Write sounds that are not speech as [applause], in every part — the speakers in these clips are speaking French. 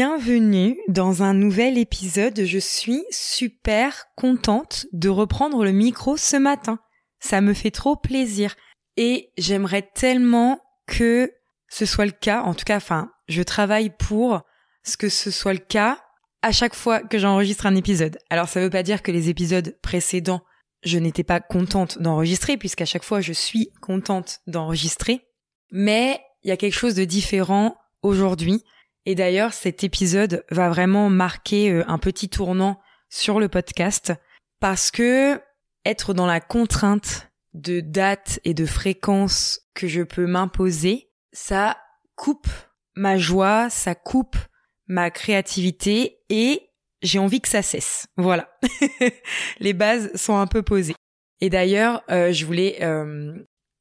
Bienvenue dans un nouvel épisode. Je suis super contente de reprendre le micro ce matin. Ça me fait trop plaisir et j'aimerais tellement que ce soit le cas. En tout cas, enfin, je travaille pour ce que ce soit le cas à chaque fois que j'enregistre un épisode. Alors ça veut pas dire que les épisodes précédents, je n'étais pas contente d'enregistrer puisqu'à chaque fois je suis contente d'enregistrer. Mais il y a quelque chose de différent aujourd'hui. Et d'ailleurs, cet épisode va vraiment marquer euh, un petit tournant sur le podcast parce que être dans la contrainte de date et de fréquence que je peux m'imposer, ça coupe ma joie, ça coupe ma créativité et j'ai envie que ça cesse. Voilà. [laughs] Les bases sont un peu posées. Et d'ailleurs, euh, je voulais euh,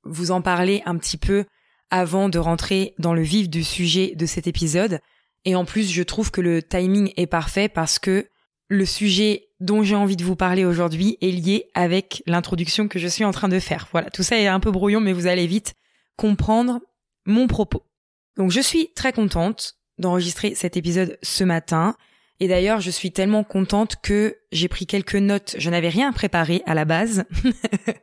vous en parler un petit peu avant de rentrer dans le vif du sujet de cet épisode. Et en plus, je trouve que le timing est parfait parce que le sujet dont j'ai envie de vous parler aujourd'hui est lié avec l'introduction que je suis en train de faire. Voilà, tout ça est un peu brouillon, mais vous allez vite comprendre mon propos. Donc je suis très contente d'enregistrer cet épisode ce matin. Et d'ailleurs, je suis tellement contente que j'ai pris quelques notes. Je n'avais rien préparé à la base.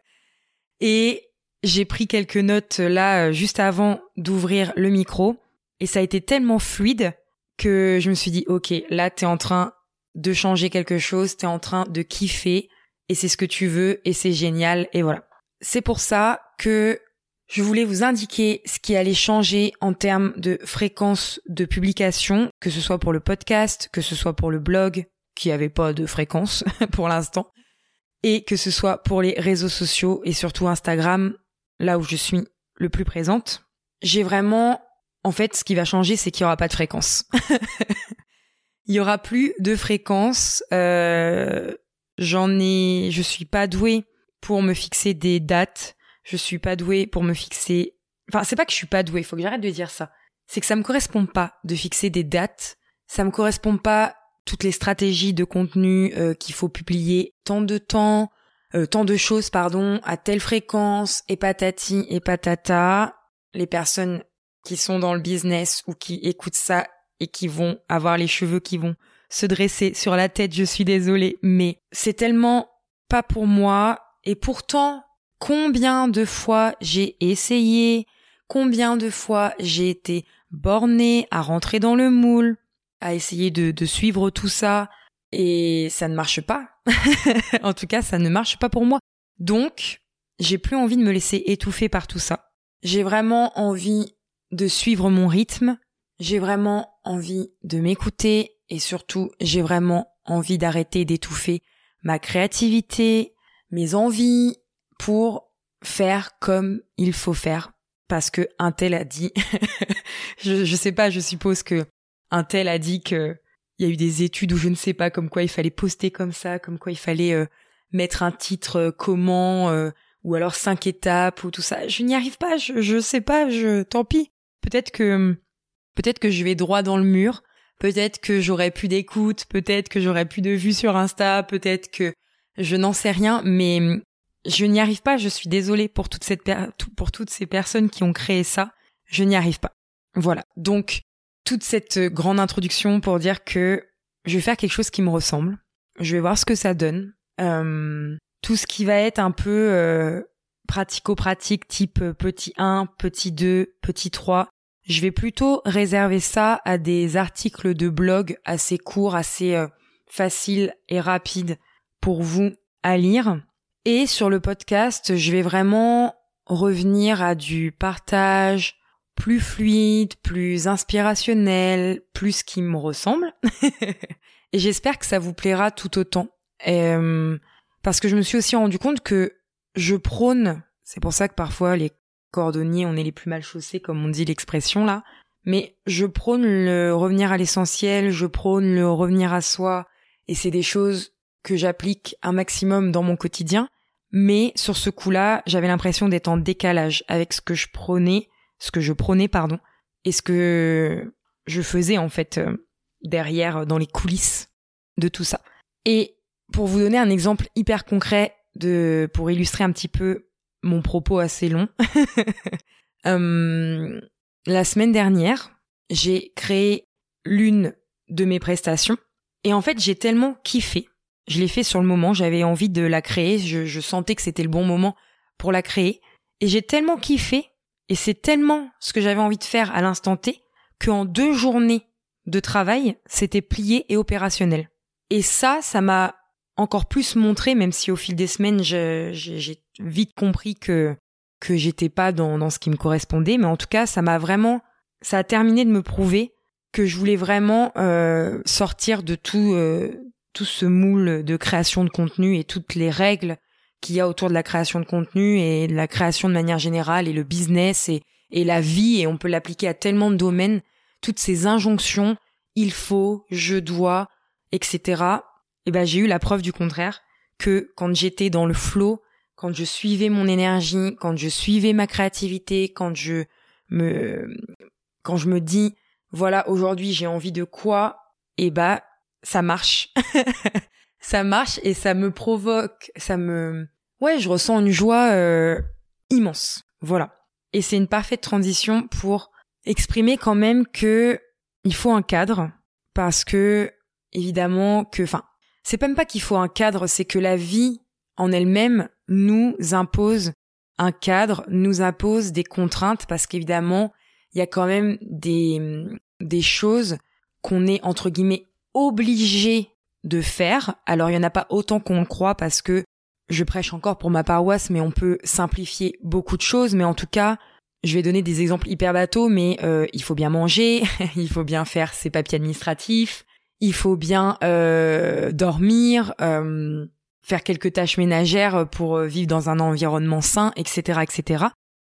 [laughs] et j'ai pris quelques notes là juste avant d'ouvrir le micro. Et ça a été tellement fluide que je me suis dit, OK, là, t'es en train de changer quelque chose, t'es en train de kiffer, et c'est ce que tu veux, et c'est génial, et voilà. C'est pour ça que je voulais vous indiquer ce qui allait changer en termes de fréquence de publication, que ce soit pour le podcast, que ce soit pour le blog, qui avait pas de fréquence [laughs] pour l'instant, et que ce soit pour les réseaux sociaux et surtout Instagram, là où je suis le plus présente. J'ai vraiment, en fait, ce qui va changer, c'est qu'il n'y aura pas de fréquence. [laughs] Il y aura plus de fréquence. Euh, J'en ai, je suis pas douée pour me fixer des dates je suis pas douée pour me fixer. Enfin, c'est pas que je suis pas douée, faut que j'arrête de dire ça. C'est que ça me correspond pas de fixer des dates. Ça me correspond pas toutes les stratégies de contenu euh, qu'il faut publier tant de temps, euh, tant de choses, pardon, à telle fréquence, et patati et patata. Les personnes qui sont dans le business ou qui écoutent ça et qui vont avoir les cheveux qui vont se dresser sur la tête, je suis désolée, mais c'est tellement pas pour moi. Et pourtant, combien de fois j'ai essayé, combien de fois j'ai été bornée à rentrer dans le moule, à essayer de, de suivre tout ça, et ça ne marche pas. [laughs] en tout cas, ça ne marche pas pour moi. Donc, j'ai plus envie de me laisser étouffer par tout ça. J'ai vraiment envie de suivre mon rythme, j'ai vraiment envie de m'écouter, et surtout, j'ai vraiment envie d'arrêter d'étouffer ma créativité, mes envies, pour faire comme il faut faire parce que un tel a dit [laughs] je, je sais pas je suppose que un tel a dit que il y a eu des études où je ne sais pas comme quoi il fallait poster comme ça comme quoi il fallait euh, mettre un titre euh, comment euh, ou alors cinq étapes ou tout ça. Je n'y arrive pas je je sais pas je tant pis. Peut-être que peut-être que je vais droit dans le mur. Peut-être que j'aurais plus d'écoute peut-être que j'aurais plus de vues sur Insta peut-être que je n'en sais rien mais je n'y arrive pas, je suis désolée pour, pour toutes ces personnes qui ont créé ça, je n'y arrive pas. Voilà, donc toute cette grande introduction pour dire que je vais faire quelque chose qui me ressemble, je vais voir ce que ça donne. Euh, tout ce qui va être un peu euh, pratico-pratique, type petit 1, petit 2, petit 3, je vais plutôt réserver ça à des articles de blog assez courts, assez euh, faciles et rapides pour vous à lire et sur le podcast, je vais vraiment revenir à du partage plus fluide, plus inspirationnel, plus qui me ressemble. [laughs] et j'espère que ça vous plaira tout autant. Euh, parce que je me suis aussi rendu compte que je prône, c'est pour ça que parfois les cordonniers, on est les plus mal chaussés, comme on dit l'expression là, mais je prône le revenir à l'essentiel, je prône le revenir à soi, et c'est des choses que j'applique un maximum dans mon quotidien. Mais sur ce coup-là, j'avais l'impression d'être en décalage avec ce que je prenais, ce que je prenais, pardon, et ce que je faisais en fait euh, derrière, dans les coulisses de tout ça. Et pour vous donner un exemple hyper concret de, pour illustrer un petit peu mon propos assez long, [laughs] euh, la semaine dernière, j'ai créé l'une de mes prestations. Et en fait, j'ai tellement kiffé. Je l'ai fait sur le moment, j'avais envie de la créer, je, je sentais que c'était le bon moment pour la créer. Et j'ai tellement kiffé, et c'est tellement ce que j'avais envie de faire à l'instant T, qu'en deux journées de travail, c'était plié et opérationnel. Et ça, ça m'a encore plus montré, même si au fil des semaines, j'ai vite compris que que j'étais pas dans, ce qui me correspondait, mais en tout cas, ça m'a vraiment, ça a terminé de me prouver que je voulais vraiment euh, sortir de tout euh, tout ce moule de création de contenu et toutes les règles qu'il y a autour de la création de contenu et la création de manière générale et le business et, et la vie et on peut l'appliquer à tellement de domaines, toutes ces injonctions, il faut, je dois, etc. Et ben j'ai eu la preuve du contraire que quand j'étais dans le flow, quand je suivais mon énergie, quand je suivais ma créativité, quand je me quand je me dis voilà, aujourd'hui j'ai envie de quoi, et bah ça marche. [laughs] ça marche et ça me provoque, ça me ouais, je ressens une joie euh, immense. Voilà. Et c'est une parfaite transition pour exprimer quand même que il faut un cadre parce que évidemment que enfin, c'est même pas qu'il faut un cadre, c'est que la vie en elle-même nous impose un cadre, nous impose des contraintes parce qu'évidemment, il y a quand même des des choses qu'on est entre guillemets obligé de faire. Alors il y en a pas autant qu'on le croit parce que je prêche encore pour ma paroisse, mais on peut simplifier beaucoup de choses. Mais en tout cas, je vais donner des exemples hyper bateaux, mais euh, il faut bien manger, [laughs] il faut bien faire ses papiers administratifs, il faut bien euh, dormir, euh, faire quelques tâches ménagères pour vivre dans un environnement sain, etc., etc.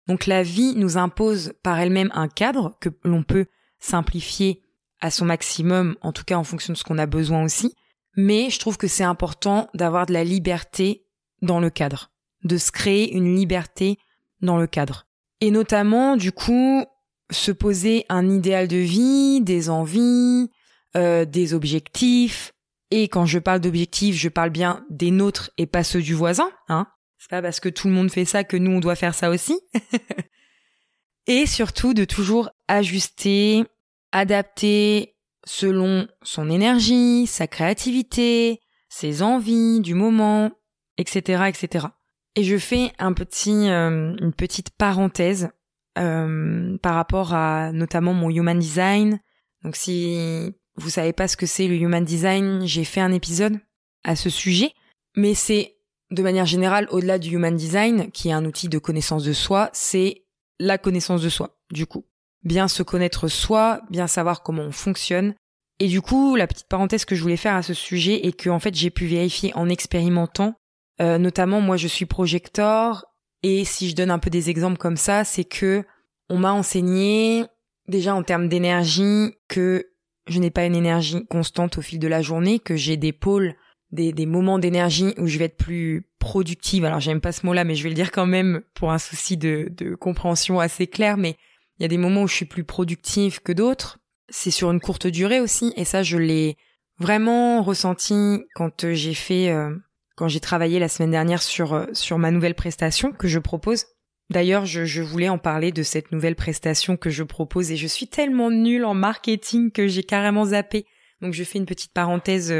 Donc la vie nous impose par elle-même un cadre que l'on peut simplifier à son maximum, en tout cas en fonction de ce qu'on a besoin aussi. Mais je trouve que c'est important d'avoir de la liberté dans le cadre, de se créer une liberté dans le cadre. Et notamment, du coup, se poser un idéal de vie, des envies, euh, des objectifs. Et quand je parle d'objectifs, je parle bien des nôtres et pas ceux du voisin. Hein c'est pas parce que tout le monde fait ça que nous on doit faire ça aussi. [laughs] et surtout de toujours ajuster adapté selon son énergie, sa créativité, ses envies du moment, etc., etc. Et je fais un petit, euh, une petite parenthèse euh, par rapport à notamment mon human design. Donc si vous savez pas ce que c'est le human design, j'ai fait un épisode à ce sujet, mais c'est de manière générale au-delà du human design, qui est un outil de connaissance de soi, c'est la connaissance de soi, du coup bien se connaître soi, bien savoir comment on fonctionne. Et du coup, la petite parenthèse que je voulais faire à ce sujet et que en fait j'ai pu vérifier en expérimentant, euh, notamment moi je suis projecteur et si je donne un peu des exemples comme ça, c'est que on m'a enseigné déjà en termes d'énergie que je n'ai pas une énergie constante au fil de la journée, que j'ai des pôles, des, des moments d'énergie où je vais être plus productive. Alors j'aime pas ce mot-là, mais je vais le dire quand même pour un souci de, de compréhension assez clair, mais il y a des moments où je suis plus productive que d'autres. C'est sur une courte durée aussi, et ça, je l'ai vraiment ressenti quand euh, j'ai fait, euh, quand j'ai travaillé la semaine dernière sur euh, sur ma nouvelle prestation que je propose. D'ailleurs, je, je voulais en parler de cette nouvelle prestation que je propose et je suis tellement nulle en marketing que j'ai carrément zappé. Donc je fais une petite parenthèse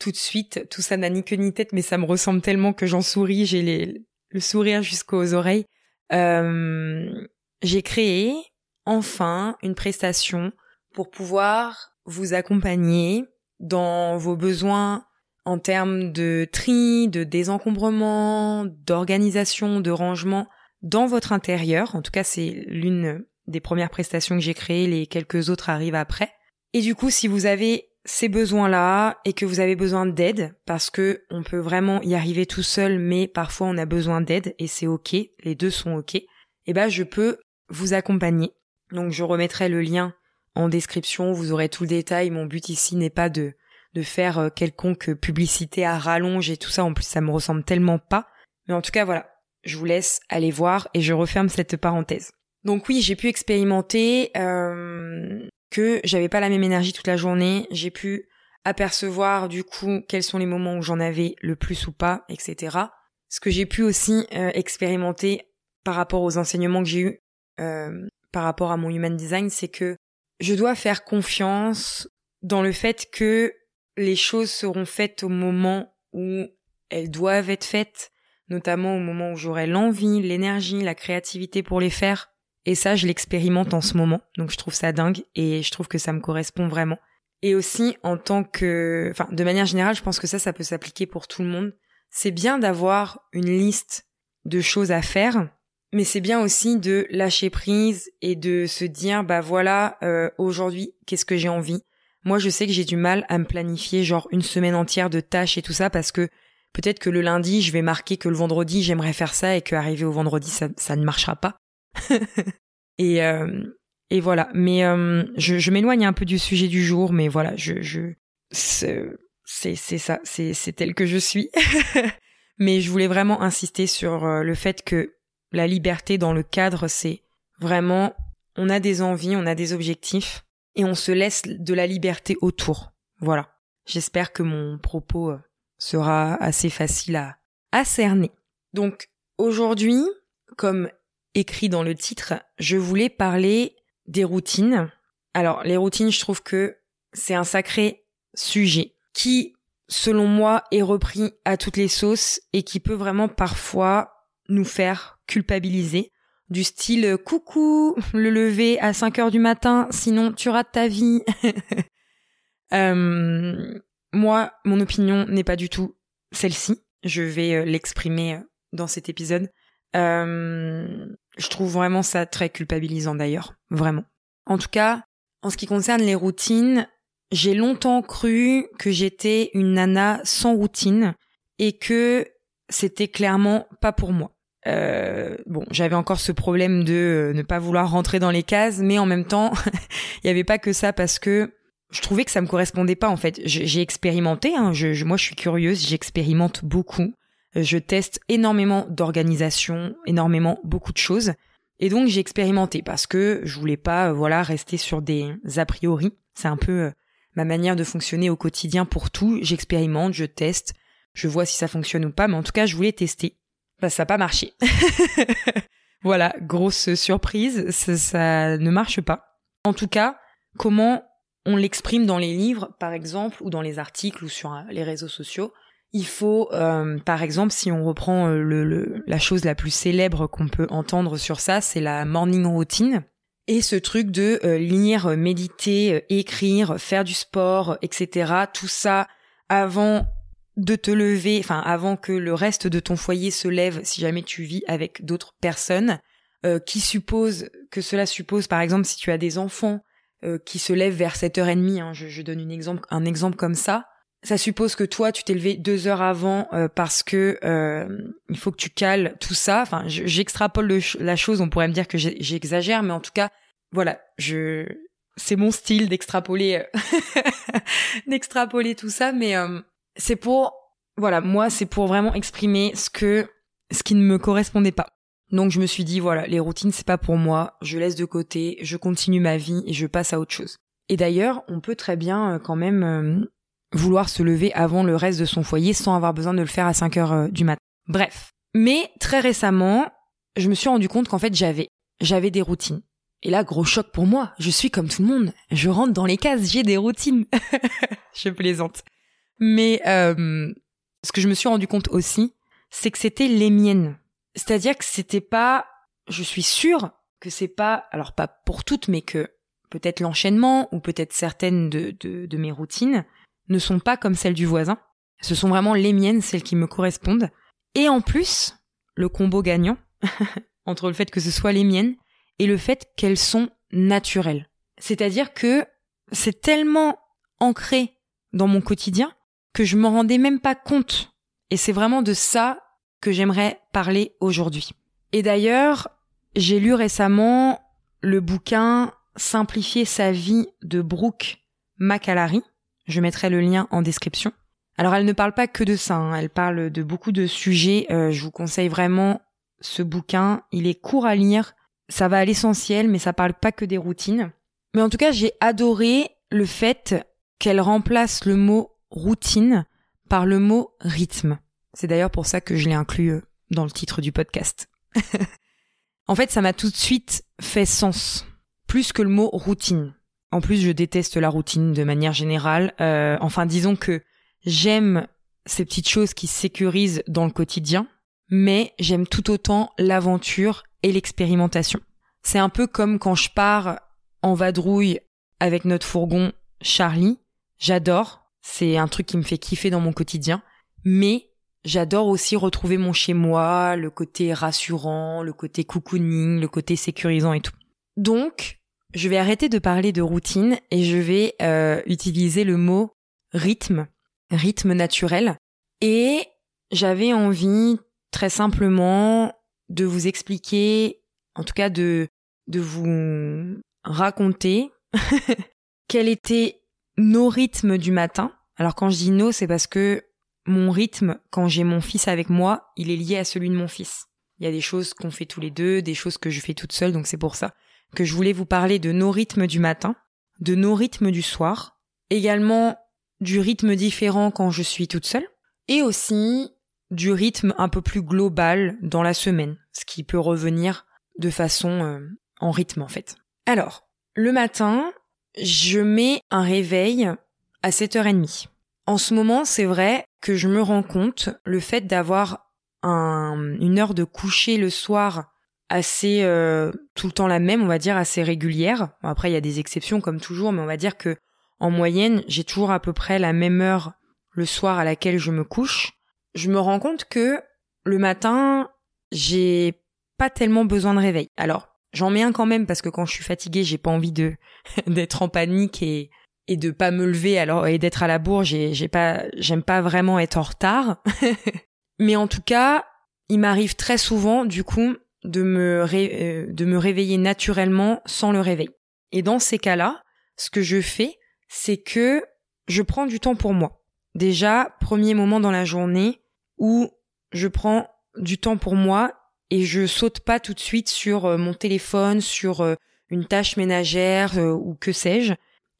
tout de suite. Tout ça n'a ni queue ni tête, mais ça me ressemble tellement que j'en souris. J'ai les, le sourire jusqu'aux oreilles. j'ai créé enfin une prestation pour pouvoir vous accompagner dans vos besoins en termes de tri, de désencombrement, d'organisation, de rangement dans votre intérieur. En tout cas, c'est l'une des premières prestations que j'ai créées, les quelques autres arrivent après. Et du coup, si vous avez ces besoins-là et que vous avez besoin d'aide, parce que on peut vraiment y arriver tout seul, mais parfois on a besoin d'aide et c'est ok, les deux sont ok, eh ben je peux vous accompagner donc je remettrai le lien en description, vous aurez tout le détail. Mon but ici n'est pas de, de faire euh, quelconque publicité à rallonge et tout ça, en plus ça me ressemble tellement pas. Mais en tout cas voilà, je vous laisse aller voir et je referme cette parenthèse. Donc oui, j'ai pu expérimenter euh, que j'avais pas la même énergie toute la journée, j'ai pu apercevoir du coup quels sont les moments où j'en avais le plus ou pas, etc. Ce que j'ai pu aussi euh, expérimenter par rapport aux enseignements que j'ai eus euh, par rapport à mon human design, c'est que je dois faire confiance dans le fait que les choses seront faites au moment où elles doivent être faites, notamment au moment où j'aurai l'envie, l'énergie, la créativité pour les faire. Et ça, je l'expérimente en ce moment, donc je trouve ça dingue et je trouve que ça me correspond vraiment. Et aussi en tant que, enfin, de manière générale, je pense que ça, ça peut s'appliquer pour tout le monde. C'est bien d'avoir une liste de choses à faire, mais c'est bien aussi de lâcher prise et de se dire, bah voilà, euh, aujourd'hui, qu'est-ce que j'ai envie? Moi, je sais que j'ai du mal à me planifier genre une semaine entière de tâches et tout ça parce que peut-être que le lundi, je vais marquer que le vendredi, j'aimerais faire ça et qu'arriver au vendredi, ça, ne marchera pas. [laughs] et, euh, et voilà. Mais euh, je, je m'éloigne un peu du sujet du jour, mais voilà, je, je c'est ça, c'est c'est tel que je suis. [laughs] mais je voulais vraiment insister sur euh, le fait que la liberté dans le cadre, c'est vraiment on a des envies, on a des objectifs et on se laisse de la liberté autour. Voilà. J'espère que mon propos euh, sera assez facile à, à cerner. Donc aujourd'hui, comme écrit dans le titre, je voulais parler des routines. Alors, les routines, je trouve que c'est un sacré sujet qui, selon moi, est repris à toutes les sauces et qui peut vraiment parfois nous faire culpabiliser. Du style coucou, le lever à 5 heures du matin, sinon tu rates ta vie. [laughs] euh, moi, mon opinion n'est pas du tout celle-ci. Je vais euh, l'exprimer euh, dans cet épisode. Je trouve vraiment ça très culpabilisant d'ailleurs, vraiment. En tout cas, en ce qui concerne les routines, j'ai longtemps cru que j'étais une nana sans routine et que c'était clairement pas pour moi. Euh, bon, j'avais encore ce problème de ne pas vouloir rentrer dans les cases, mais en même temps, [laughs] il n'y avait pas que ça parce que je trouvais que ça me correspondait pas en fait. J'ai expérimenté, hein, je, moi je suis curieuse, j'expérimente beaucoup. Je teste énormément d'organisation, énormément beaucoup de choses. Et donc j'ai expérimenté parce que je voulais pas euh, voilà rester sur des a priori. C'est un peu euh, ma manière de fonctionner au quotidien pour tout. J'expérimente, je teste, je vois si ça fonctionne ou pas, mais en tout cas je voulais tester. Bah ça n'a pas marché. [laughs] voilà, grosse surprise, ça, ne marche pas. En tout cas, comment on l'exprime dans les livres, par exemple, ou dans les articles ou sur euh, les réseaux sociaux, il faut, euh, par exemple, si on reprend euh, le, la chose la plus célèbre qu'on peut entendre sur ça, c'est la morning routine. Et ce truc de lire, méditer, écrire, faire du sport, etc. Tout ça avant de te lever, enfin avant que le reste de ton foyer se lève, si jamais tu vis avec d'autres personnes, qui suppose que cela suppose, par exemple, si tu as des enfants qui se lèvent vers 7h30, hein, je, je donne une exemple, un exemple comme ça, ça suppose que toi tu t'es levé deux heures avant euh, parce que euh, il faut que tu cales tout ça. Enfin, j'extrapole la chose. On pourrait me dire que j'exagère, mais en tout cas, voilà, je c'est mon style d'extrapoler euh, [laughs] d'extrapoler tout ça, mais c'est pour voilà, moi c'est pour vraiment exprimer ce que ce qui ne me correspondait pas. Donc je me suis dit voilà, les routines c'est pas pour moi, je laisse de côté, je continue ma vie et je passe à autre chose. Et d'ailleurs, on peut très bien quand même vouloir se lever avant le reste de son foyer sans avoir besoin de le faire à 5 heures euh, du matin. Bref. Mais très récemment, je me suis rendu compte qu'en fait j'avais, j'avais des routines. Et là, gros choc pour moi. Je suis comme tout le monde. Je rentre dans les cases, j'ai des routines. [laughs] je plaisante. Mais euh, ce que je me suis rendu compte aussi, c'est que c'était les miennes. C'est-à-dire que c'était pas, je suis sûre que c'est pas, alors pas pour toutes, mais que peut-être l'enchaînement ou peut-être certaines de, de, de mes routines ne sont pas comme celles du voisin. Ce sont vraiment les miennes, celles qui me correspondent. Et en plus, le combo gagnant, [laughs] entre le fait que ce soit les miennes et le fait qu'elles sont naturelles. C'est-à-dire que c'est tellement ancré dans mon quotidien que je m'en rendais même pas compte. Et c'est vraiment de ça que j'aimerais parler aujourd'hui. Et d'ailleurs, j'ai lu récemment le bouquin Simplifier sa vie de Brooke Macalary, je mettrai le lien en description. Alors elle ne parle pas que de ça, hein. elle parle de beaucoup de sujets. Euh, je vous conseille vraiment ce bouquin. Il est court à lire, ça va à l'essentiel, mais ça parle pas que des routines. Mais en tout cas, j'ai adoré le fait qu'elle remplace le mot routine par le mot rythme. C'est d'ailleurs pour ça que je l'ai inclus euh, dans le titre du podcast. [laughs] en fait, ça m'a tout de suite fait sens, plus que le mot routine. En plus, je déteste la routine de manière générale. Euh, enfin, disons que j'aime ces petites choses qui sécurisent dans le quotidien, mais j'aime tout autant l'aventure et l'expérimentation. C'est un peu comme quand je pars en vadrouille avec notre fourgon Charlie. J'adore. C'est un truc qui me fait kiffer dans mon quotidien. Mais j'adore aussi retrouver mon chez moi, le côté rassurant, le côté cocooning, le côté sécurisant et tout. Donc, je vais arrêter de parler de routine et je vais euh, utiliser le mot rythme, rythme naturel. Et j'avais envie très simplement de vous expliquer, en tout cas de, de vous raconter [laughs] quel était nos rythmes du matin. Alors quand je dis nos, c'est parce que mon rythme, quand j'ai mon fils avec moi, il est lié à celui de mon fils. Il y a des choses qu'on fait tous les deux, des choses que je fais toute seule, donc c'est pour ça que je voulais vous parler de nos rythmes du matin, de nos rythmes du soir, également du rythme différent quand je suis toute seule, et aussi du rythme un peu plus global dans la semaine, ce qui peut revenir de façon euh, en rythme en fait. Alors, le matin, je mets un réveil à 7h30. En ce moment, c'est vrai que je me rends compte le fait d'avoir une heure de coucher le soir assez euh, tout le temps la même, on va dire assez régulière. après, il y a des exceptions comme toujours, mais on va dire que en moyenne, j'ai toujours à peu près la même heure le soir à laquelle je me couche. Je me rends compte que le matin, j'ai pas tellement besoin de réveil. Alors, j'en mets un quand même parce que quand je suis fatiguée, j'ai pas envie de [laughs] d'être en panique et et de pas me lever alors et d'être à la bourre, j'ai j'ai pas j'aime pas vraiment être en retard. [laughs] Mais en tout cas, il m'arrive très souvent du coup de me euh, de me réveiller naturellement sans le réveil. Et dans ces cas-là, ce que je fais, c'est que je prends du temps pour moi. Déjà, premier moment dans la journée où je prends du temps pour moi et je saute pas tout de suite sur euh, mon téléphone, sur euh, une tâche ménagère ou que sais-je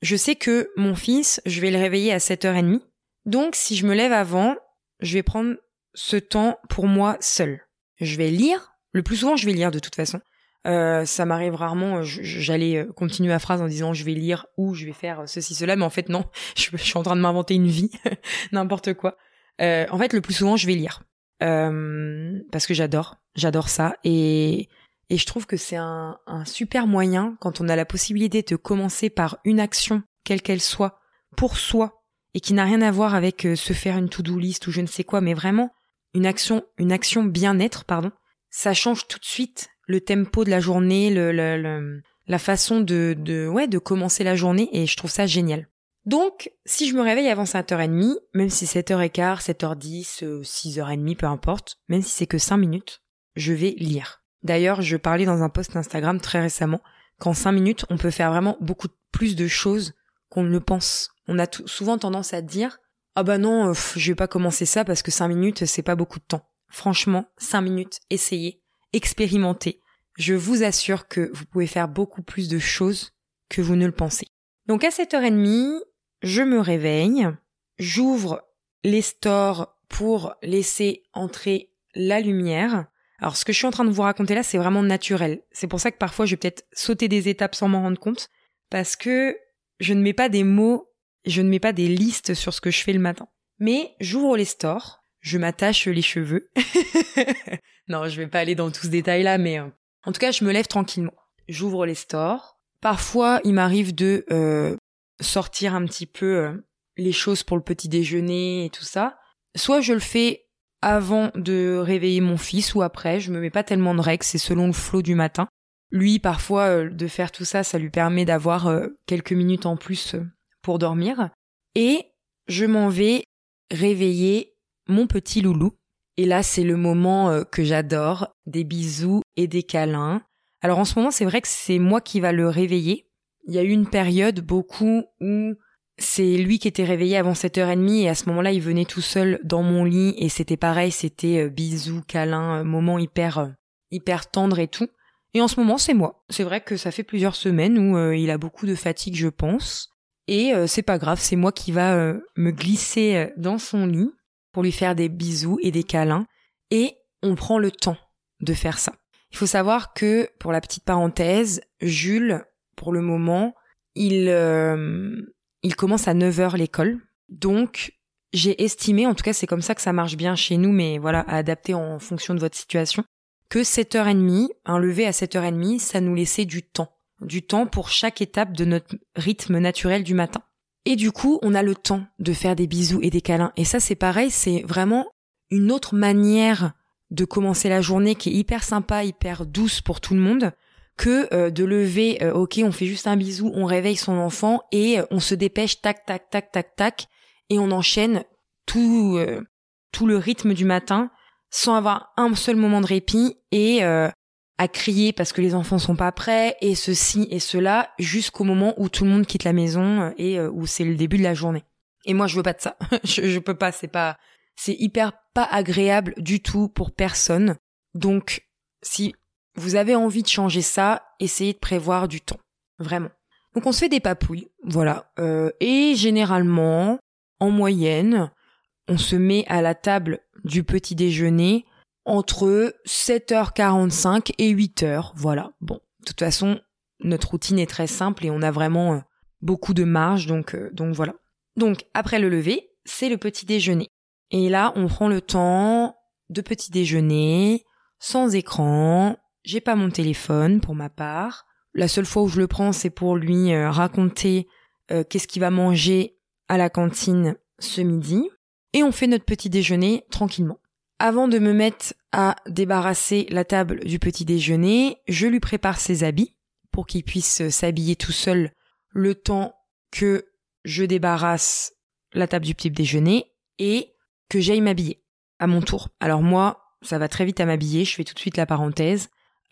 je sais que mon fils, je vais le réveiller à 7h30. Donc si je me lève avant, je vais prendre ce temps pour moi seul. Je vais lire. Le plus souvent, je vais lire de toute façon. Euh, ça m'arrive rarement, j'allais euh, continuer ma phrase en disant je vais lire ou je vais faire ceci, cela, mais en fait non, [laughs] je, suis en train de m'inventer une vie, [laughs] n'importe quoi. Euh, en fait, le plus souvent, je vais lire. Parce que j'adore, j'adore ça. Et et je trouve que c'est un, super moyen, quand on a la possibilité de commencer par une action, quelle qu'elle soit, pour soi, et qui n'a rien à voir avec euh, se faire une to-do list ou je ne sais quoi, mais vraiment une action, une action bien-être, pardon, ça change tout de suite le tempo de la journée, le, la façon de, de, ouais, de commencer la journée, et je trouve ça génial. Donc, si je me réveille avant 7h30, même si 7h15, 7h10, 6h30, peu importe, même si c'est que 5 minutes, je vais lire. D'ailleurs, je parlais dans un post Instagram très récemment qu'en cinq minutes, on peut faire vraiment beaucoup plus de choses qu'on ne le pense. On a souvent tendance à dire ah bah non, euh, je vais pas commencer ça parce que cinq minutes, c'est pas beaucoup de temps. Franchement, cinq minutes, essayez, expérimentez. Je vous assure que vous pouvez faire beaucoup plus de choses que vous ne le pensez. Donc à 7h30, je me réveille, j'ouvre les stores pour laisser entrer la lumière. Alors ce que je suis en train de vous raconter là, c'est vraiment naturel. C'est pour ça que parfois je vais peut-être sauter des étapes sans m'en rendre compte, parce que je ne mets pas des mots, je ne mets pas des listes sur ce que je fais le matin. Mais j'ouvre les stores, je m'attache les cheveux. [laughs] non, je vais pas aller dans tout ce détail là, mais euh, en tout cas, je me lève tranquillement. J'ouvre les stores. Parfois, il m'arrive de euh, sortir un petit peu euh, les choses pour le petit déjeuner et tout ça. Soit je le fais avant de réveiller mon fils ou après. Je me mets pas tellement de règles, c'est selon le flot du matin. Lui, parfois, euh, de faire tout ça, ça lui permet d'avoir euh, quelques minutes en plus pour dormir. Et je m'en vais réveiller mon petit loulou. Et là, c'est le moment que j'adore, des bisous et des câlins. Alors en ce moment, c'est vrai que c'est moi qui va le réveiller. Il y a eu une période beaucoup où c'est lui qui était réveillé avant 7h30 et à ce moment-là, il venait tout seul dans mon lit et c'était pareil, c'était euh, bisous, câlins, euh, moment hyper euh, hyper tendre et tout. Et en ce moment, c'est moi. C'est vrai que ça fait plusieurs semaines où il a beaucoup de fatigue, je pense. Et c'est pas grave, c'est moi qui va me glisser dans son lit pour lui faire des bisous et des câlins. Et on prend le temps de faire ça. Il faut savoir que, pour la petite parenthèse, Jules, pour le moment, il, euh, il commence à 9h l'école. Donc, j'ai estimé, en tout cas c'est comme ça que ça marche bien chez nous, mais voilà, à adapter en fonction de votre situation, que 7h30, un lever à 7h30, ça nous laissait du temps. Du temps pour chaque étape de notre rythme naturel du matin. Et du coup, on a le temps de faire des bisous et des câlins. Et ça, c'est pareil, c'est vraiment une autre manière de commencer la journée qui est hyper sympa, hyper douce pour tout le monde, que euh, de lever, euh, ok, on fait juste un bisou, on réveille son enfant et euh, on se dépêche, tac, tac, tac, tac, tac, et on enchaîne tout, tout le rythme du matin sans avoir un seul moment de répit et à crier parce que les enfants sont pas prêts et ceci et cela jusqu'au moment où tout le monde quitte la maison et où c'est le début de la journée. Et moi je veux pas de ça. [laughs] je, je peux pas, c'est pas c'est hyper pas agréable du tout pour personne. Donc si vous avez envie de changer ça, essayez de prévoir du temps. Vraiment. Donc on se fait des papouilles, voilà. Euh, et généralement, en moyenne, on se met à la table du petit déjeuner entre 7h45 et 8h. Voilà. Bon, de toute façon, notre routine est très simple et on a vraiment euh, beaucoup de marge, donc, euh, donc voilà. Donc après le lever, c'est le petit déjeuner. Et là, on prend le temps de petit déjeuner, sans écran. J'ai pas mon téléphone pour ma part. La seule fois où je le prends, c'est pour lui euh, raconter qu'est-ce qu'il va manger à la cantine ce midi. Et on fait notre petit déjeuner tranquillement. Avant de me mettre à débarrasser la table du petit déjeuner, je lui prépare ses habits pour qu'il puisse s'habiller tout seul le temps que je débarrasse la table du petit déjeuner et que j'aille m'habiller à mon tour. Alors moi, ça va très vite à m'habiller, je fais tout de suite la parenthèse.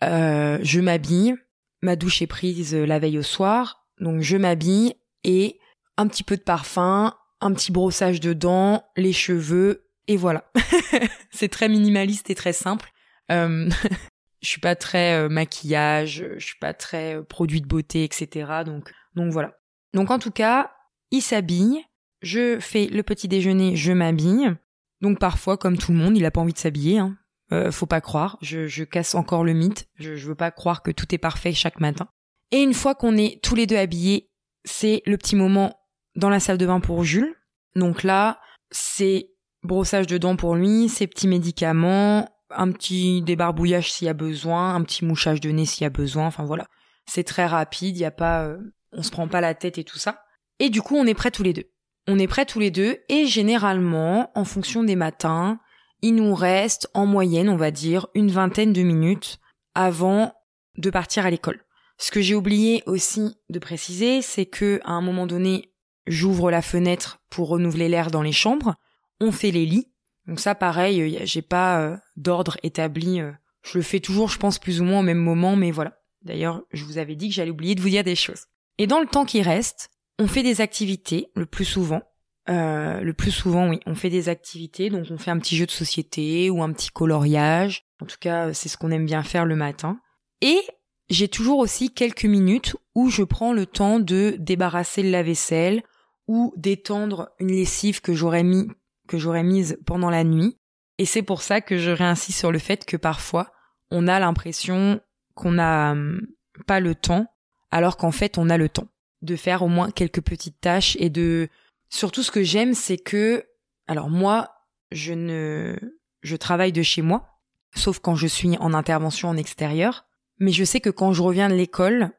Euh, je m'habille, ma douche est prise la veille au soir, donc je m'habille et un petit peu de parfum, un petit brossage de dents, les cheveux, et voilà. [laughs] c'est très minimaliste et très simple. Euh, [laughs] je suis pas très euh, maquillage, je suis pas très euh, produit de beauté, etc. Donc, donc voilà. Donc en tout cas, il s'habille. Je fais le petit déjeuner, je m'habille. Donc parfois, comme tout le monde, il a pas envie de s'habiller. Hein. Euh, faut pas croire. Je, je, casse encore le mythe. Je, je veux pas croire que tout est parfait chaque matin. Et une fois qu'on est tous les deux habillés, c'est le petit moment dans la salle de bain pour Jules. Donc là, c'est brossage de dents pour lui, ses petits médicaments, un petit débarbouillage s'il y a besoin, un petit mouchage de nez s'il y a besoin, enfin voilà. C'est très rapide, il y a pas euh, on se prend pas la tête et tout ça. Et du coup, on est prêts tous les deux. On est prêts tous les deux et généralement, en fonction des matins, il nous reste en moyenne, on va dire, une vingtaine de minutes avant de partir à l'école. Ce que j'ai oublié aussi de préciser, c'est que à un moment donné, j'ouvre la fenêtre pour renouveler l'air dans les chambres on fait les lits. Donc ça, pareil, euh, j'ai pas euh, d'ordre établi. Euh, je le fais toujours, je pense, plus ou moins au même moment, mais voilà. D'ailleurs, je vous avais dit que j'allais oublier de vous dire des choses. Et dans le temps qui reste, on fait des activités, le plus souvent. Le plus souvent, oui, on fait des activités, donc on fait un petit jeu de société ou un petit coloriage. En tout cas, c'est ce qu'on aime bien faire le matin. Et j'ai toujours aussi quelques minutes où je prends le temps de débarrasser le lave-vaisselle ou d'étendre une lessive que j'aurais mis que j'aurais mise pendant la nuit. Et c'est pour ça que je réinsiste sur le fait que parfois, on a l'impression qu'on n'a hum, pas le temps, alors qu'en fait, on a le temps de faire au moins quelques petites tâches et de... Surtout, ce que j'aime, c'est que... Alors moi, je ne... Je travaille de chez moi, sauf quand je suis en intervention en extérieur. Mais je sais que quand je reviens de l'école,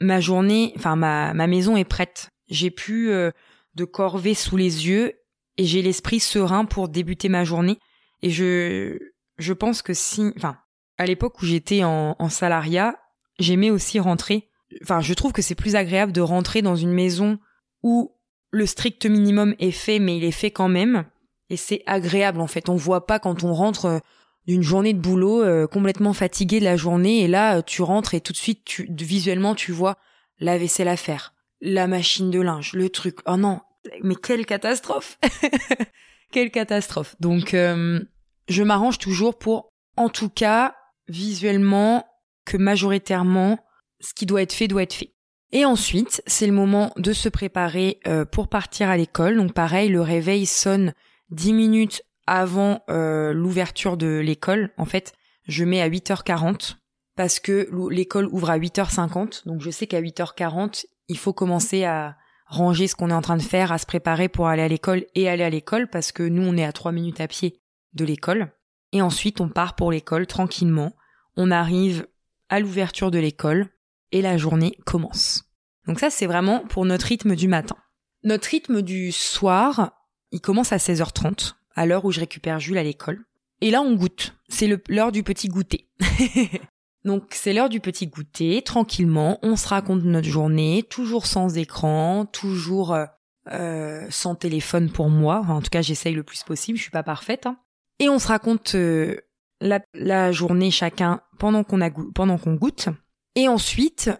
ma journée, enfin ma, ma maison est prête. J'ai plus euh, de corvée sous les yeux et j'ai l'esprit serein pour débuter ma journée. Et je, je pense que si, enfin, à l'époque où j'étais en, en salariat, j'aimais aussi rentrer. Enfin, je trouve que c'est plus agréable de rentrer dans une maison où le strict minimum est fait, mais il est fait quand même. Et c'est agréable en fait. On voit pas quand on rentre euh, d'une journée de boulot euh, complètement fatigué de la journée et là tu rentres et tout de suite tu, visuellement tu vois la vaisselle à faire, la machine de linge, le truc. Oh non, mais quelle catastrophe [laughs] Quelle catastrophe. Donc, euh, je m'arrange toujours pour, en tout cas, visuellement, que majoritairement, ce qui doit être fait doit être fait. Et ensuite, c'est le moment de se préparer euh, pour partir à l'école. Donc pareil, le réveil sonne 10 minutes avant euh, l'ouverture de l'école. En fait, je mets à 8h40 parce que l'école ouvre à 8h50, donc je sais qu'à 8h40, il faut commencer à ranger ce qu'on est en train de faire, à se préparer pour aller à l'école et aller à l'école, parce que nous, on est à 3 minutes à pied de l'école. Et ensuite, on part pour l'école tranquillement. On arrive à l'ouverture de l'école et la journée commence. Donc ça, c'est vraiment pour notre rythme du matin. Notre rythme du soir, il commence à 16h30, à l'heure où je récupère Jules à l'école. Et là, on goûte. C'est l'heure du petit goûter. [laughs] Donc c'est l'heure du petit goûter, tranquillement, on se raconte notre journée, toujours sans écran, toujours euh, euh, sans téléphone pour moi. en tout cas, j'essaye le plus possible, je suis pas parfaite. Hein. Et on se raconte euh, la, journée chacun pendant qu'on pendant qu'on goûte. Et ensuite,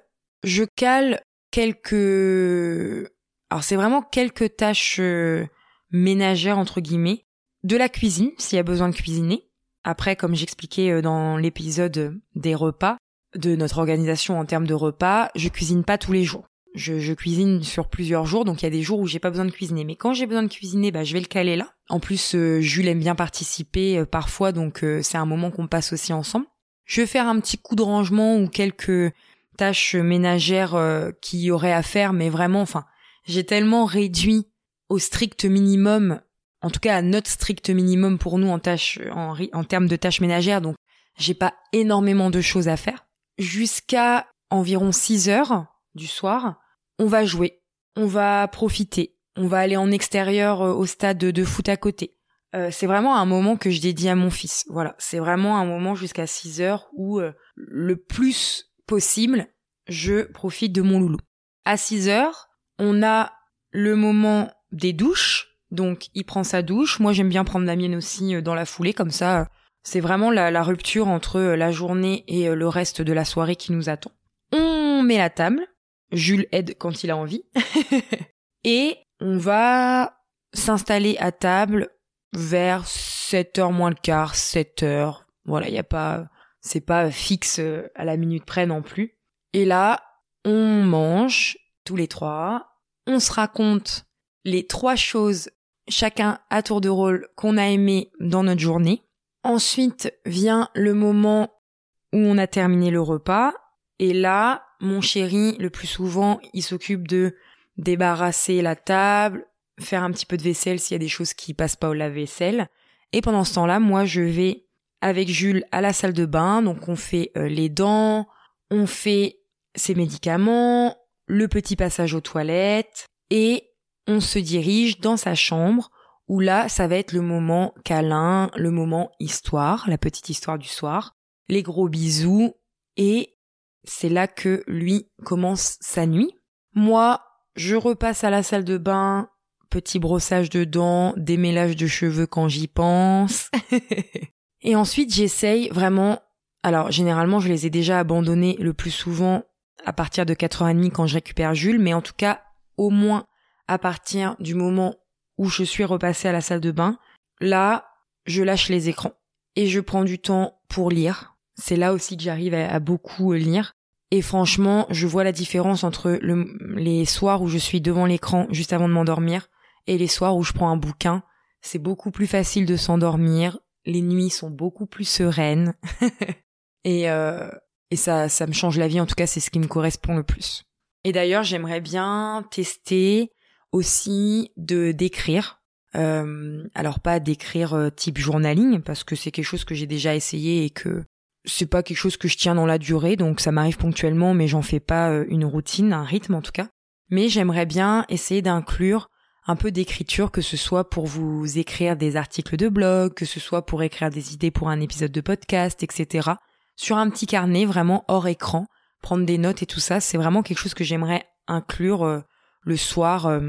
je cale quelques alors c'est vraiment quelques tâches ménagères entre guillemets de la cuisine s'il y a besoin de cuisiner après, comme j'expliquais euh, dans l'épisode des repas, de notre organisation en termes de repas, je cuisine pas tous les jours. Je, cuisine sur plusieurs jours, donc il y a des jours où j'ai pas besoin de cuisiner. Mais quand j'ai besoin de cuisiner, bah, je vais le caler là. En plus, euh, Jules aime bien participer euh, parfois, donc c'est un moment qu'on passe aussi ensemble. Je vais faire un petit coup de rangement ou quelques tâches ménagères qu'il y aurait à faire, mais vraiment, enfin, j'ai tellement réduit au strict minimum en tout cas à notre strict minimum pour nous en tâches, en, en termes de tâches ménagères, donc j'ai pas énormément de choses à faire. Jusqu'à environ 6 heures du soir, on va jouer, on va profiter, on va aller en extérieur euh, au stade de foot à côté. Euh, c'est vraiment un moment que je dédie à mon fils. Voilà, c'est vraiment un moment jusqu'à 6 heures où euh, le plus possible, je profite de mon loulou. À 6 heures, on a le moment des douches, donc il prend sa douche. Moi j'aime bien prendre la mienne aussi euh, dans la foulée, comme ça euh, c'est vraiment la, rupture entre la journée et le reste de la soirée qui nous attend. On met la table. Jules aide quand il a envie. [laughs] et on va s'installer à table vers 7h moins le quart, 7h. Voilà, il y a pas c'est pas fixe à la minute près non plus. Et là, on mange tous les trois, on se raconte les trois choses chacun à tour de rôle qu'on a aimé dans notre journée. Ensuite vient le moment où on a terminé le repas. Et là, mon chéri, le plus souvent, il s'occupe de débarrasser la table, faire un petit peu de vaisselle s'il y a des choses qui passent pas au lave-vaisselle. Et pendant ce temps-là, moi, je vais avec Jules à la salle de bain. Donc, on fait euh, les dents, on fait ses médicaments, le petit passage aux toilettes et on se dirige dans sa chambre où là, ça va être le moment câlin, le moment histoire, la petite histoire du soir, les gros bisous, et c'est là que lui commence sa nuit. Moi, je repasse à la salle de bain, petit brossage de dents, démêlage de cheveux quand j'y pense. [laughs] et ensuite, j'essaye vraiment, alors généralement, je les ai déjà abandonnés le plus souvent à partir de 4h30 quand je récupère Jules, mais en tout cas, au moins à partir du moment où je suis repassée à la salle de bain, là, je lâche les écrans et je prends du temps pour lire. C'est là aussi que j'arrive à, beaucoup lire. Et franchement, je vois la différence entre les soirs où je suis devant l'écran juste avant de m'endormir et les soirs où je prends un bouquin. C'est beaucoup plus facile de s'endormir. Les nuits sont beaucoup plus sereines. [laughs] et, euh, et ça, ça me change la vie. En tout cas, c'est ce qui me correspond le plus. Et d'ailleurs, j'aimerais bien tester aussi de d'écrire. Euh, alors pas d'écrire euh, type journaling parce que c'est quelque chose que j'ai déjà essayé et que c'est pas quelque chose que je tiens dans la durée donc ça m'arrive ponctuellement mais j'en fais pas euh, une routine, un rythme en tout cas. Mais j'aimerais bien essayer d'inclure un peu d'écriture que ce soit pour vous écrire des articles de blog, que ce soit pour écrire des idées pour un épisode de podcast, etc. Sur un petit carnet vraiment hors écran, prendre des notes et tout ça, c'est vraiment quelque chose que j'aimerais inclure le soir euh,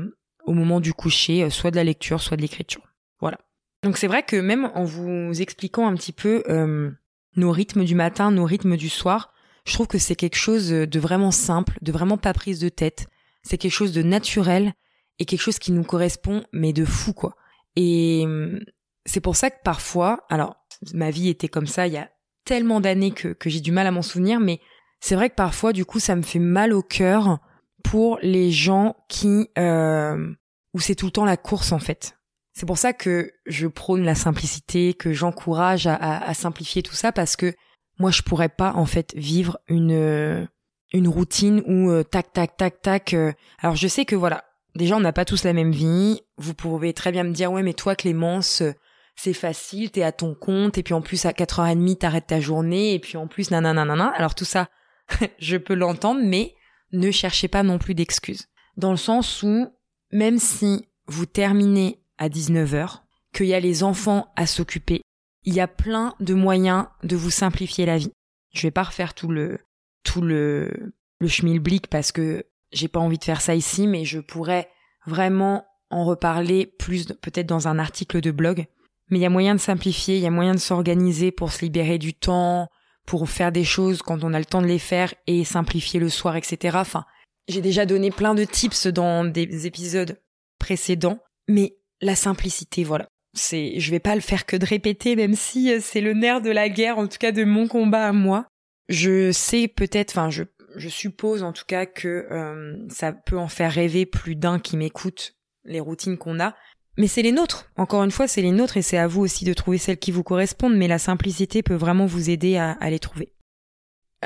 au moment du coucher, euh, soit de la lecture, soit de l'écriture. Voilà. Donc c'est vrai que même en vous expliquant un petit peu euh, nos rythmes du matin, nos rythmes du soir, je trouve que c'est quelque chose de vraiment simple, de vraiment pas prise de tête. C'est quelque chose de naturel et quelque chose qui nous correspond, mais de fou quoi. Et c'est pour ça que parfois, alors ma vie était comme ça il y a tellement d'années que, que j'ai du mal à m'en souvenir, mais c'est vrai que parfois du coup ça me fait mal au cœur pour les gens qui euh, où c'est tout le temps la course en fait. C'est pour ça que je prône la simplicité, que j'encourage à, à, simplifier tout ça parce que moi je pourrais pas en fait vivre une une routine où euh, tac tac tac tac. Euh. alors je sais que voilà, déjà on n'a pas tous la même vie. Vous pouvez très bien me dire ouais mais toi Clémence c'est facile, t'es à ton compte et puis en plus à 4h30 t'arrêtes ta journée et puis en plus nanana. Alors tout ça [laughs] je peux l'entendre mais ne cherchez pas non plus d'excuses. Dans le sens où même si vous terminez à 19h, qu'il y a les enfants à s'occuper, il y a plein de moyens de vous simplifier la vie. Je vais pas refaire tout le tout le le schmilblick parce que j'ai pas envie de faire ça ici, mais je pourrais vraiment en reparler plus peut-être dans un article de blog. Mais il y a moyen de simplifier, il y a moyen de s'organiser pour se libérer du temps, pour faire des choses quand on a le temps de les faire et simplifier le soir, etc. Enfin, j'ai déjà donné plein de tips dans des épisodes précédents, mais la simplicité, voilà c'est, je vais pas le faire que de répéter, même si euh, c'est le nerf de la guerre, en tout cas de mon combat à moi. Je sais peut-être, enfin, je, je suppose en tout cas que euh, ça peut en faire rêver plus d'un qui m'écoute les routines qu'on a. Mais c'est les nôtres. Encore une fois, c'est les nôtres et c'est à vous aussi de trouver celles qui vous correspondent. Mais la simplicité peut vraiment vous aider à, à les trouver.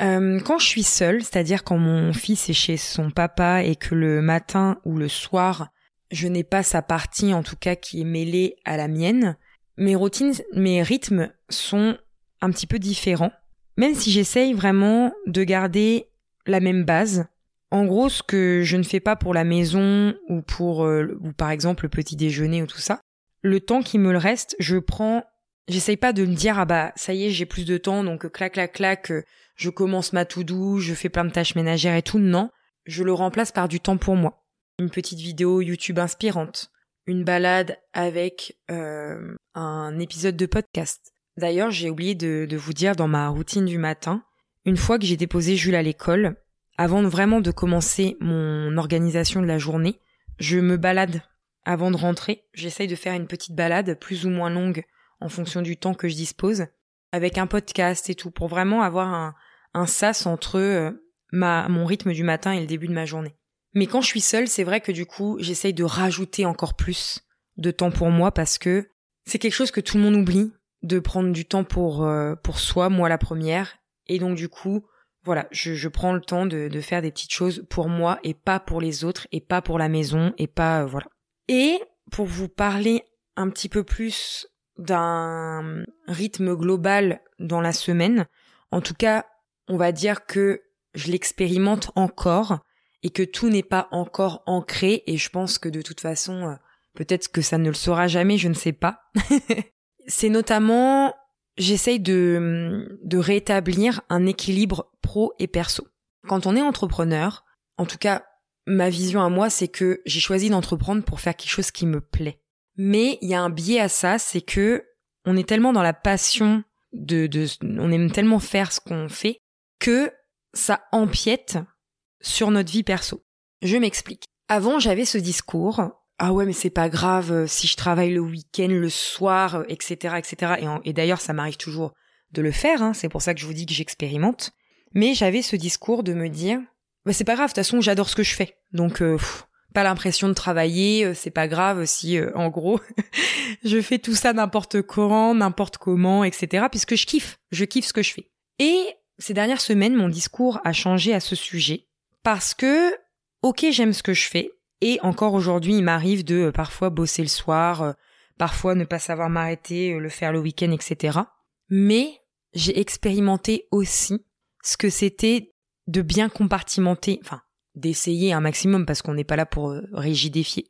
Euh, quand je suis seule, c'est-à-dire quand mon fils est chez son papa et que le matin ou le soir, je n'ai pas sa partie en tout cas qui est mêlée à la mienne. Mes routines, mes rythmes sont un petit peu différents, même si j'essaye vraiment de garder la même base. En gros, ce que je ne fais pas pour la maison ou pour euh, ou par exemple le petit déjeuner ou tout ça, le temps qui me le reste, je prends J'essaye pas de me dire ah bah ça y est j'ai plus de temps donc clac clac clac je commence ma tout doux je fais plein de tâches ménagères et tout non je le remplace par du temps pour moi une petite vidéo YouTube inspirante, une balade avec euh, un épisode de podcast. D'ailleurs, j'ai oublié de, vous dire dans ma routine du matin, une fois que j'ai déposé Jules à l'école, avant vraiment de commencer mon organisation de la journée, je me balade avant de rentrer. J'essaye de faire une petite balade plus ou moins longue en fonction du temps que je dispose, avec un podcast et tout, pour vraiment avoir un, sas entre euh, ma, mon rythme du matin et le début de ma journée. Mais quand je suis seule, c'est vrai que du coup, j'essaye de rajouter encore plus de temps pour moi parce que c'est quelque chose que tout le monde oublie de prendre du temps pour euh, pour soi, moi la première. Et donc du coup, voilà, je, prends le temps de, de, faire des petites choses pour moi et pas pour les autres et pas pour la maison et pas euh, voilà. Et pour vous parler un petit peu plus d'un rythme global dans la semaine, en tout cas, on va dire que je l'expérimente encore et que tout n'est pas encore ancré et je pense que de toute façon euh, peut-être que ça ne le sera jamais, je ne sais pas. [laughs] c'est notamment j'essaye de rétablir un équilibre pro et perso. Quand on est entrepreneur, en tout cas ma vision à moi c'est que j'ai choisi d'entreprendre pour faire quelque chose qui me plaît. Mais il y a un biais à ça, c'est que on est tellement dans la passion de, de on aime tellement faire ce qu'on fait que ça empiète sur notre vie perso. Je m'explique. Avant, j'avais ce discours. Ah ouais, mais c'est pas grave euh, si je travaille le week-end, le soir, etc., euh, etc. Et, d'ailleurs, ça m'arrive toujours de le faire. Hein, c'est pour ça que je vous dis que j'expérimente. Mais j'avais ce discours de me dire, bah c'est pas grave. De toute façon, j'adore ce que je fais. Donc, euh, pas l'impression de travailler. c'est pas grave si, en gros, [laughs] je fais tout ça n'importe quand, n'importe comment, etc. Puisque je kiffe. Je kiffe ce que je fais. Et ces dernières semaines, mon discours a changé à ce sujet parce que, ok, j'aime ce que je fais, et encore aujourd'hui, il m'arrive de euh, parfois bosser le soir, euh, parfois ne pas savoir m'arrêter, euh, le faire le week-end, etc. Mais j'ai expérimenté aussi ce que c'était de bien compartimenter, enfin, d'essayer un maximum parce qu'on n'est pas là pour rigidifier,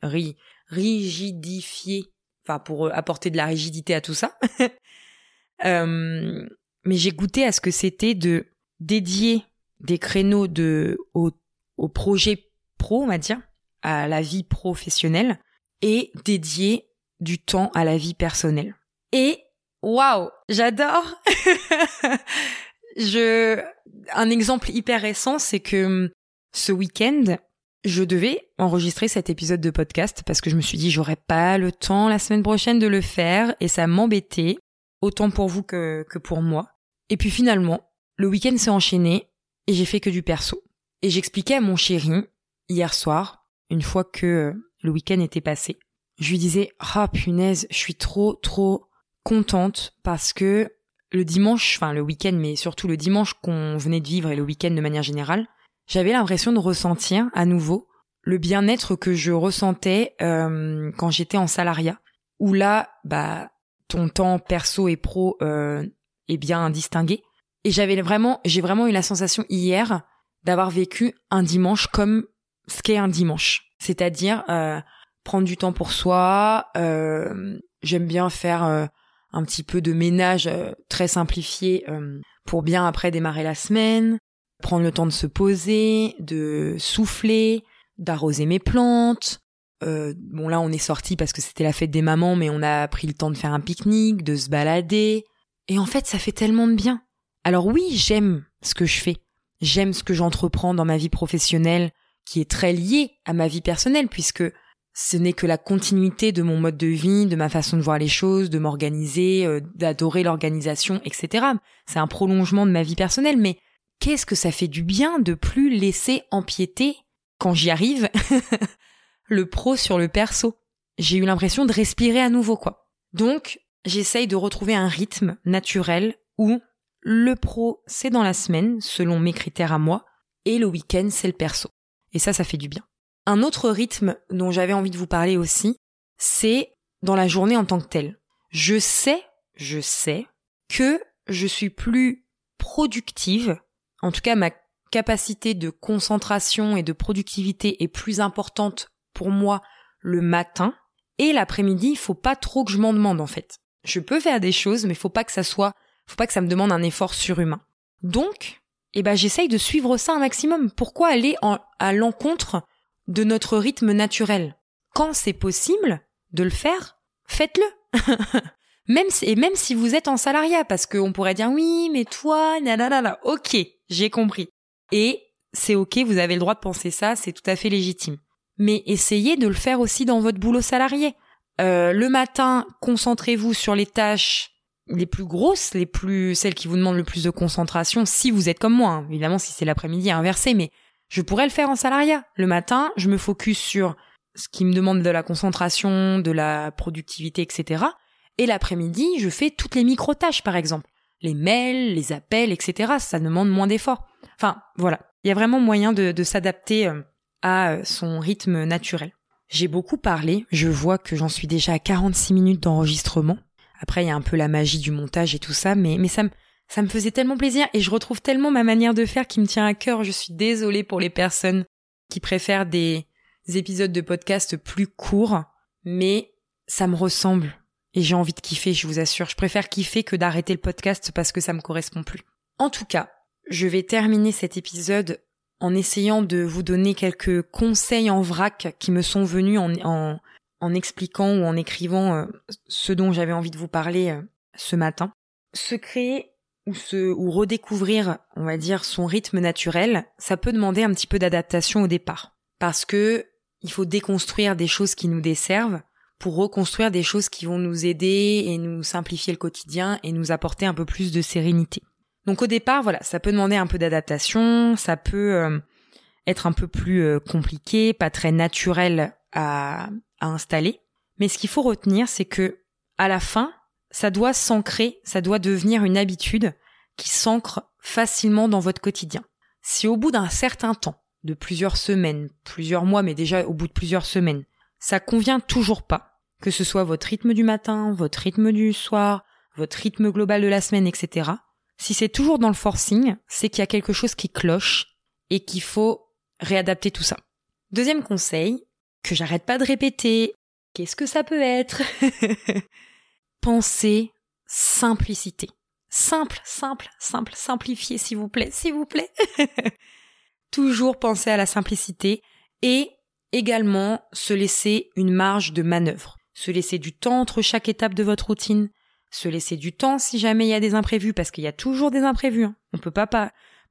rigidifier, enfin pour apporter de la rigidité à tout ça. [laughs] mais j'ai goûté à ce que c'était de dédier des créneaux de au, au projet pro, on va dire, à la vie professionnelle, et dédier du temps à la vie personnelle. Et waouh, j'adore. [laughs] je un exemple hyper récent, c'est que hum, ce week-end, je devais enregistrer cet épisode de podcast parce que je me suis dit j'aurais pas le temps la semaine prochaine de le faire et ça m'embêtait autant pour vous que, que pour moi. Et puis finalement, le week-end s'est enchaîné et j'ai fait que du perso. Et j'expliquais à mon chéri, hier soir, une fois que euh, le week-end était passé, je lui disais, ah punaise, je suis trop, trop contente parce que le dimanche, enfin le week-end, mais surtout le dimanche qu'on venait de vivre et le week-end de manière générale, j'avais l'impression de ressentir à nouveau le bien-être que je ressentais euh, quand j'étais en salariat, où là, bah, ton temps perso et pro euh, est bien distingué. Et j'avais vraiment, j'ai vraiment eu la sensation hier d'avoir vécu un dimanche comme ce qu'est un dimanche, c'est-à-dire euh, prendre du temps pour soi. Euh, J'aime bien faire euh, un petit peu de ménage euh, très simplifié euh, pour bien après démarrer la semaine, prendre le temps de se poser, de souffler, d'arroser mes plantes. bon là on est sorti parce que c'était la fête des mamans, mais on a pris le temps de faire un pique-nique, de se balader. Et en fait ça fait tellement de bien. Alors oui j'aime ce que je fais, j'aime ce que j'entreprends dans ma vie professionnelle, qui est très lié à ma vie personnelle puisque ce n'est que la continuité de mon mode de vie, de ma façon de voir les choses, de m'organiser, euh, d'adorer l'organisation, etc. C'est un prolongement de ma vie personnelle, mais qu'est-ce que ça fait du bien de plus laisser empiéter, quand j'y arrive, [laughs] le pro sur le perso? J'ai eu l'impression de respirer à nouveau, quoi. Donc, j'essaye de retrouver un rythme naturel où le pro, c'est dans la semaine, selon mes critères à moi, et le week-end, c'est le perso. Et ça, ça fait du bien. Un autre rythme dont j'avais envie de vous parler aussi, c'est dans la journée en tant que telle. Je sais, je sais que je suis plus productive, en tout cas ma capacité de concentration et de productivité est plus importante pour moi le matin et l'après-midi, il faut pas trop que je m'en demande en fait. Je peux faire des choses mais faut pas que ça soit faut pas que ça me demande un effort surhumain. Donc, eh ben j'essaye de suivre ça un maximum. Pourquoi aller à l'encontre de notre rythme naturel? Quand c'est possible de le faire, faites-le. [laughs] même et même si vous êtes en salariat, parce qu'on pourrait dire oui, mais toi, nanana, ok, j'ai compris. Et c'est ok, vous avez le droit de penser ça, c'est tout à fait légitime. Mais essayez de le faire aussi dans votre boulot salarié. Euh, le matin, concentrez-vous sur les tâches les plus grosses, les plus celles qui vous demandent le plus de concentration, si vous êtes comme moi. Hein. Évidemment, si c'est l'après-midi, inversé, mais je pourrais le faire en salariat. Le matin, je me focus sur ce qui me demande de la concentration, de la productivité, etc. Et l'après-midi, je fais toutes les micro-tâches, par exemple. Les mails, les appels, etc. Ça demande moins d'efforts. Enfin, voilà. Il y a vraiment moyen de, s'adapter euh, à euh, son rythme naturel. J'ai beaucoup parlé. Je vois que j'en suis déjà à 46 minutes d'enregistrement. Après, il y a un peu la magie du montage et tout ça, mais, mais ça me, ça me faisait tellement plaisir et je retrouve tellement ma manière de faire qui me tient à cœur. Je suis désolée pour les personnes qui préfèrent des épisodes de podcast plus courts, mais ça me ressemble et j'ai envie de kiffer, je vous assure. Je préfère kiffer que d'arrêter le podcast parce que ça me correspond plus. En tout cas, je vais terminer cet épisode en essayant de vous donner quelques conseils en vrac qui me sont venus en, en, en expliquant ou en écrivant euh, ce dont j'avais envie de vous parler euh, ce matin. Se créer ou se ou redécouvrir, on va dire, son rythme naturel, ça peut demander un petit peu d'adaptation au départ. Parce que il faut déconstruire des choses qui nous desservent pour reconstruire des choses qui vont nous aider et nous simplifier le quotidien et nous apporter un peu plus de sérénité. Donc au départ, voilà, ça peut demander un peu d'adaptation, ça peut euh, être un peu plus compliqué, pas très naturel à, à installer. Mais ce qu'il faut retenir, c'est que à la fin, ça doit s'ancrer, ça doit devenir une habitude qui s'ancre facilement dans votre quotidien. Si au bout d'un certain temps, de plusieurs semaines, plusieurs mois, mais déjà au bout de plusieurs semaines, ça convient toujours pas, que ce soit votre rythme du matin, votre rythme du soir, votre rythme global de la semaine, etc. Si c'est toujours dans le forcing, c'est qu'il y a quelque chose qui cloche et qu'il faut réadapter tout ça. Deuxième conseil, que j'arrête pas de répéter, qu'est-ce que ça peut être? [laughs] Pensez simplicité. Simple, simple, simple, simplifier s'il vous plaît, s'il vous plaît. [laughs] Toujours penser à la simplicité et également se laisser une marge de manœuvre. Se laisser du temps entre chaque étape de votre routine. Se laisser du temps si jamais il y a des imprévus, parce qu'il y a toujours des imprévus. Hein. On peut pas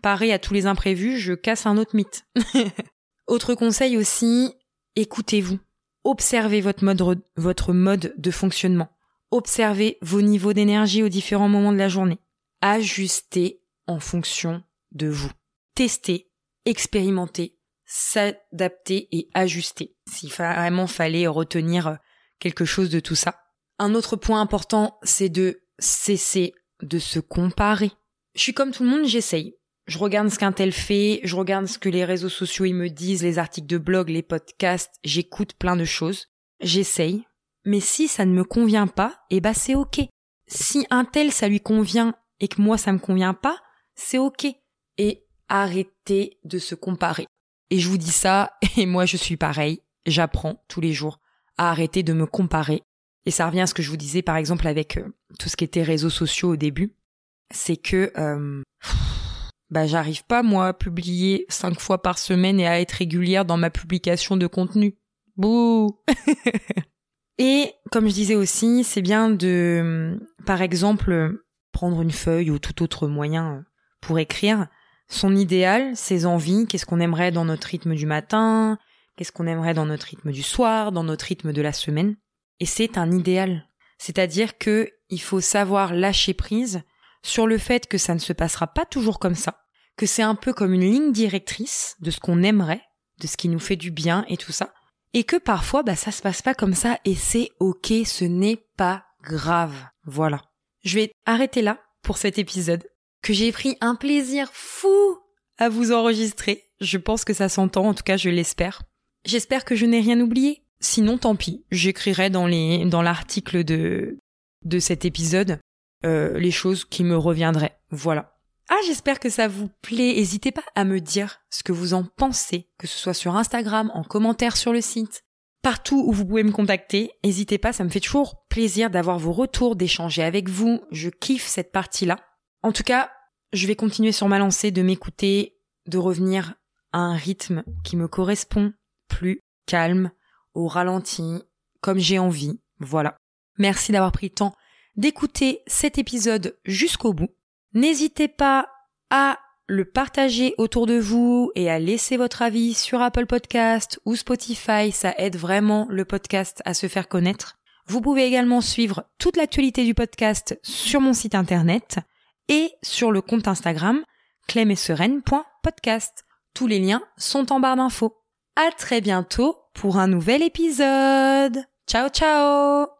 parer à tous les imprévus, je casse un autre mythe. [laughs] Autre conseil aussi, écoutez-vous. Observez votre mode, de fonctionnement. Observez vos niveaux d'énergie aux différents moments de la journée. Ajustez en fonction de vous. Testez, expérimentez, s'adapter et ajuster. S'il vraiment fallait retenir quelque chose de tout ça. Un autre point important, c'est de cesser de se comparer. Je suis comme tout le monde, j'essaye. Je regarde ce qu'un tel fait, je regarde ce que les réseaux sociaux ils me disent, les articles de blog, les podcasts, j'écoute plein de choses. J'essaye. Mais si ça ne me convient pas, eh ben c'est ok. Si un tel ça lui convient et que moi ça me convient pas, c'est ok. Et arrêtez de se comparer. Et je vous dis ça, [laughs] et moi je suis pareil, j'apprends tous les jours à arrêter de me comparer. Et ça revient à ce que je vous disais par exemple avec euh, tout ce qui était réseaux sociaux au début, c'est que euh, bah j'arrive pas moi à publier cinq fois par semaine et à être régulière dans ma publication de contenu. Bouh [laughs] Et comme je disais aussi, c'est bien de, par exemple, prendre une feuille ou tout autre moyen pour écrire son idéal, ses envies, qu'est-ce qu'on aimerait dans notre rythme du matin, qu'est-ce qu'on aimerait dans notre rythme du soir, dans notre rythme de la semaine. Et c'est un idéal. C'est-à-dire que il faut savoir lâcher prise sur le fait que ça ne se passera pas toujours comme ça, que c'est un peu comme une ligne directrice de ce qu'on aimerait, de ce qui nous fait du bien et tout ça, et que parfois bah ça se passe pas comme ça et c'est ok, ce n'est pas grave. Voilà. Je vais arrêter là pour cet épisode que j'ai pris un plaisir fou à vous enregistrer. Je pense que ça s'entend, en tout cas je l'espère. J'espère que je n'ai rien oublié. Sinon tant pis, j'écrirai dans les dans l'article de de cet épisode euh, les choses qui me reviendraient. Voilà. Ah, j'espère que ça vous plaît. N'hésitez pas à me dire ce que vous en pensez, que ce soit sur Instagram, en commentaire sur le site, partout où vous pouvez me contacter. N'hésitez pas, ça me fait toujours plaisir d'avoir vos retours, d'échanger avec vous. Je kiffe cette partie-là. En tout cas, je vais continuer sur ma lancée de m'écouter, de revenir à un rythme qui me correspond, plus calme, au ralenti, comme j'ai envie. Voilà. Merci d'avoir pris le temps d'écouter cet épisode jusqu'au bout. N'hésitez pas à le partager autour de vous et à laisser votre avis sur Apple Podcast ou Spotify, ça aide vraiment le podcast à se faire connaître. Vous pouvez également suivre toute l'actualité du podcast sur mon site internet et sur le compte Instagram clemessereine.podcast. Tous les liens sont en barre d'infos. À très bientôt pour un nouvel épisode. Ciao ciao